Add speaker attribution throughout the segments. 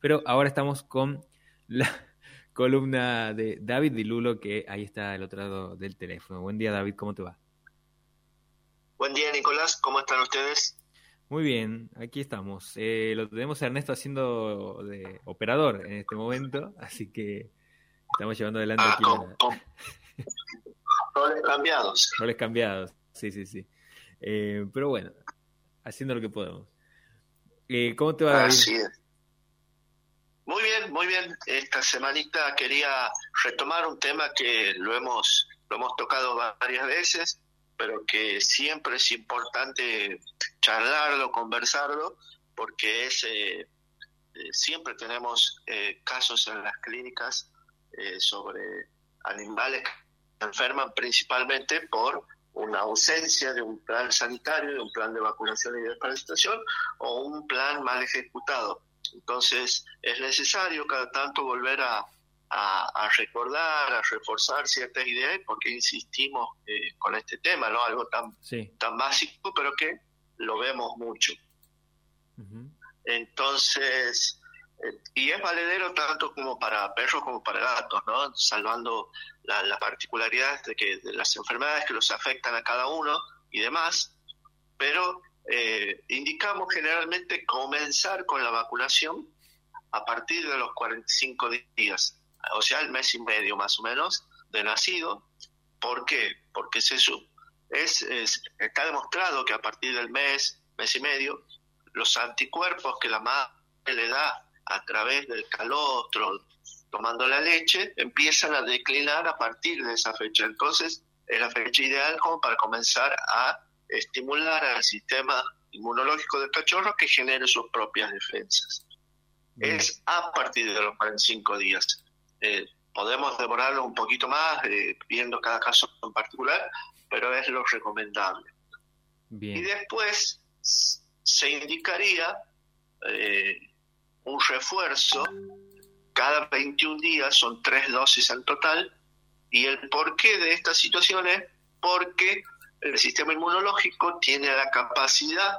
Speaker 1: Pero ahora estamos con la columna de David Dilulo, que ahí está al otro lado del teléfono. Buen día, David, ¿cómo te va?
Speaker 2: Buen día, Nicolás, ¿cómo están ustedes?
Speaker 1: Muy bien, aquí estamos. Eh, lo tenemos a Ernesto haciendo de operador en este momento, así que estamos llevando adelante
Speaker 2: ah,
Speaker 1: aquí.
Speaker 2: Con, roles cambiados.
Speaker 1: Roles cambiados, sí, sí, sí. Eh, pero bueno, haciendo lo que podemos. Eh, ¿Cómo te va, David?
Speaker 2: Así es. Muy bien, muy bien. Esta semanita quería retomar un tema que lo hemos, lo hemos tocado varias veces, pero que siempre es importante charlarlo, conversarlo, porque es eh, eh, siempre tenemos eh, casos en las clínicas sobre animales que se enferman principalmente por una ausencia de un plan sanitario, de un plan de vacunación y de desparasitación o un plan mal ejecutado. Entonces es necesario cada tanto volver a, recordar, a reforzar ciertas ideas, porque insistimos eh, con este tema, ¿no? Algo tan, tan básico, pero que lo vemos mucho. Entonces, eh, y es valedero tanto como para perros como para gatos, ¿no? Salvando la, particularidad de que de las enfermedades que los afectan a cada uno y demás, pero eh, indicamos generalmente comenzar con la vacunación a partir de los 45 días, o sea, el mes y medio más o menos de nacido. ¿Por qué? Porque se es, está demostrado que a partir del mes, mes y medio, los anticuerpos que la madre le da a través del calostro, tomando la leche, empiezan a declinar a partir de esa fecha. Entonces, es la fecha ideal como para comenzar a estimular al sistema inmunológico del cachorro que genere sus propias defensas. Es a partir de los 45 días. Eh, podemos demorarlo un poquito más, eh, viendo cada caso en particular, pero es lo recomendable. Y después se indicaría eh, un refuerzo cada 21 días, son tres dosis en total, y el porqué de esta situación es porque el sistema inmunológico tiene la capacidad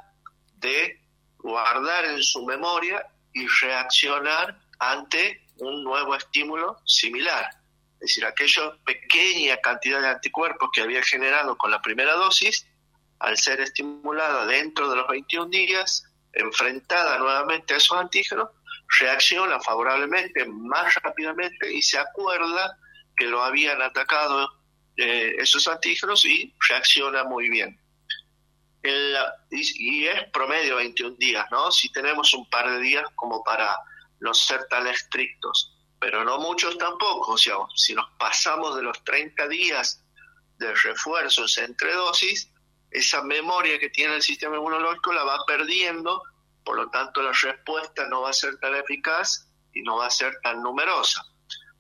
Speaker 2: de guardar en su memoria y reaccionar ante un nuevo estímulo similar. Es decir, aquella pequeña cantidad de anticuerpos que había generado con la primera dosis, al ser estimulada dentro de los 21 días, enfrentada nuevamente a esos antígenos, reacciona favorablemente más rápidamente y se acuerda que lo habían atacado eh, esos antígenos y reacciona muy bien. y, es promedio 21 días, ¿no? Si tenemos un par de días como para no ser tan estrictos, pero no muchos tampoco. O sea, si nos pasamos de los 30 días de refuerzos entre dosis, esa memoria que tiene el sistema inmunológico la va perdiendo, por lo tanto la respuesta no va a ser tan eficaz y no va a ser tan numerosa.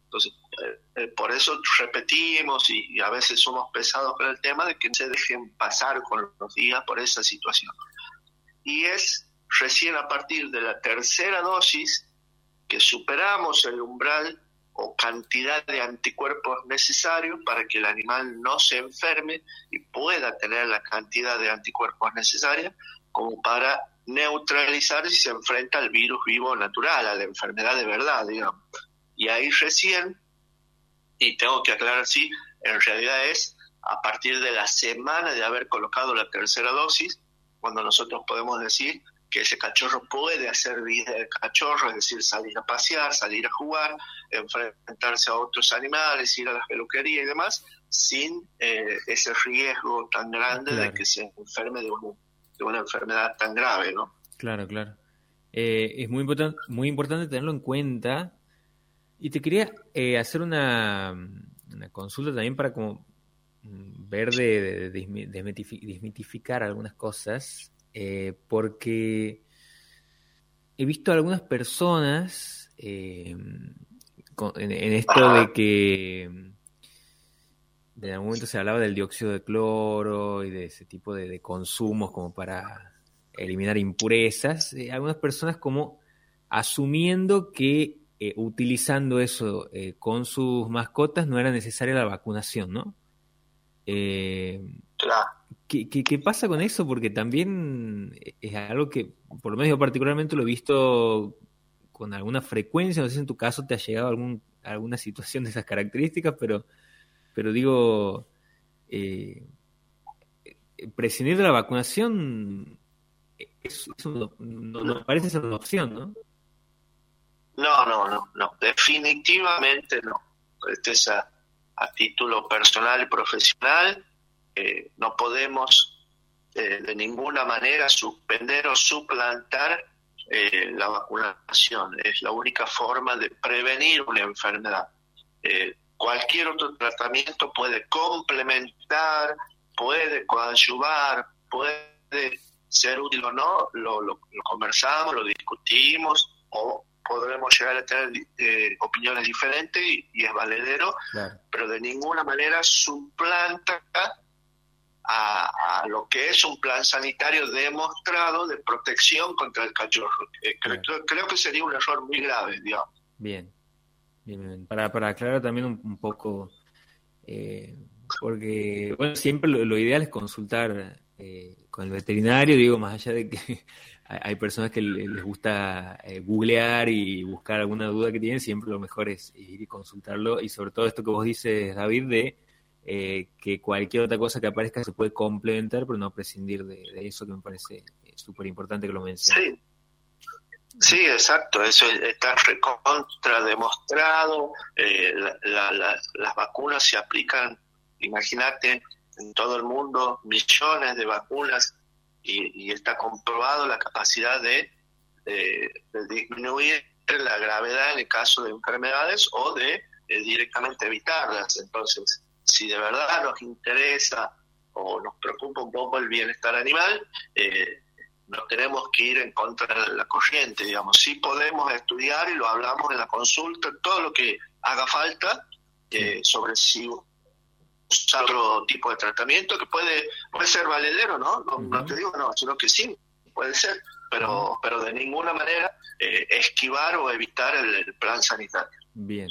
Speaker 2: Entonces, eh, eh, por eso repetimos y, a veces somos pesados con el tema de que se dejen pasar con los días por esa situación. Y es recién a partir de la tercera dosis que superamos el umbral o cantidad de anticuerpos necesarios para que el animal no se enferme y pueda tener la cantidad de anticuerpos necesarias como para neutralizar si se enfrenta al virus vivo natural, a la enfermedad de verdad, digamos. Y ahí recién, y tengo que aclarar, sí, en realidad es a partir de la semana de haber colocado la tercera dosis, cuando nosotros podemos decir que ese cachorro puede hacer vida de cachorro, es decir, salir a pasear, salir a jugar, enfrentarse a otros animales, ir a la peluquería y demás, sin eh, ese riesgo tan grande de que se enferme de, de, una enfermedad tan grave, ¿no?
Speaker 1: Claro, claro. Eh, es muy, muy importante tenerlo en cuenta y te quería eh, hacer una, consulta también para como mm, ver de, desmitificar algunas cosas, eh, porque he visto algunas personas eh, en, esto de que en algún momento se hablaba del dióxido de cloro y de ese tipo de, consumos como para eliminar impurezas, algunas personas como asumiendo que eh, utilizando eso eh, con sus mascotas no era necesaria la vacunación, ¿no? Eh,
Speaker 2: claro.
Speaker 1: ¿qué, qué, pasa con eso? Porque también es algo que, por lo menos yo particularmente lo he visto con alguna frecuencia, no sé si en tu caso te ha llegado algún, alguna situación de esas características, pero, pero digo, eh, prescindir de la vacunación no, parece ser una opción,
Speaker 2: ¿no? No, no, definitivamente no. Este es a, título personal y profesional. Eh, no podemos eh, de ninguna manera suspender o suplantar eh, la vacunación. Es la única forma de prevenir una enfermedad. cualquier otro tratamiento puede complementar, puede coadyuvar, puede ser útil o no, lo, conversamos, lo discutimos o podremos llegar a tener eh, opiniones diferentes y, es valedero, pero de ninguna manera suplanta a, lo que es un plan sanitario demostrado de protección contra el cachorro. Eh, creo, que sería un error muy grave, digamos.
Speaker 1: Bien, bien, Para, para aclarar también un, poco, eh, porque bueno, siempre lo, ideal es consultar eh, con el veterinario, digo, más allá de que hay personas que les gusta eh, googlear y buscar alguna duda que tienen, siempre lo mejor es ir y consultarlo y sobre todo esto que vos dices, David, de eh, que cualquier otra cosa que aparezca se puede complementar, pero no prescindir de, eso que me parece súper importante que lo menciones.
Speaker 2: Sí. Sí, exacto, eso está recontra demostrado, las vacunas se aplican, imagínate, en todo el mundo millones de vacunas y, está comprobado la capacidad de, disminuir la gravedad en el caso de enfermedades o de, directamente evitarlas. Entonces, si de verdad nos interesa o nos preocupa un poco el bienestar animal, eh, no tenemos que ir en contra de la corriente, digamos. Sí podemos estudiar y lo hablamos en la consulta, todo lo que haga falta eh, sobre si otro tipo de tratamiento que puede, puede ser valedero, ¿no? No, te digo no, sino que sí, puede ser, pero, pero de ninguna manera eh, esquivar o evitar el plan sanitario.
Speaker 1: Bien,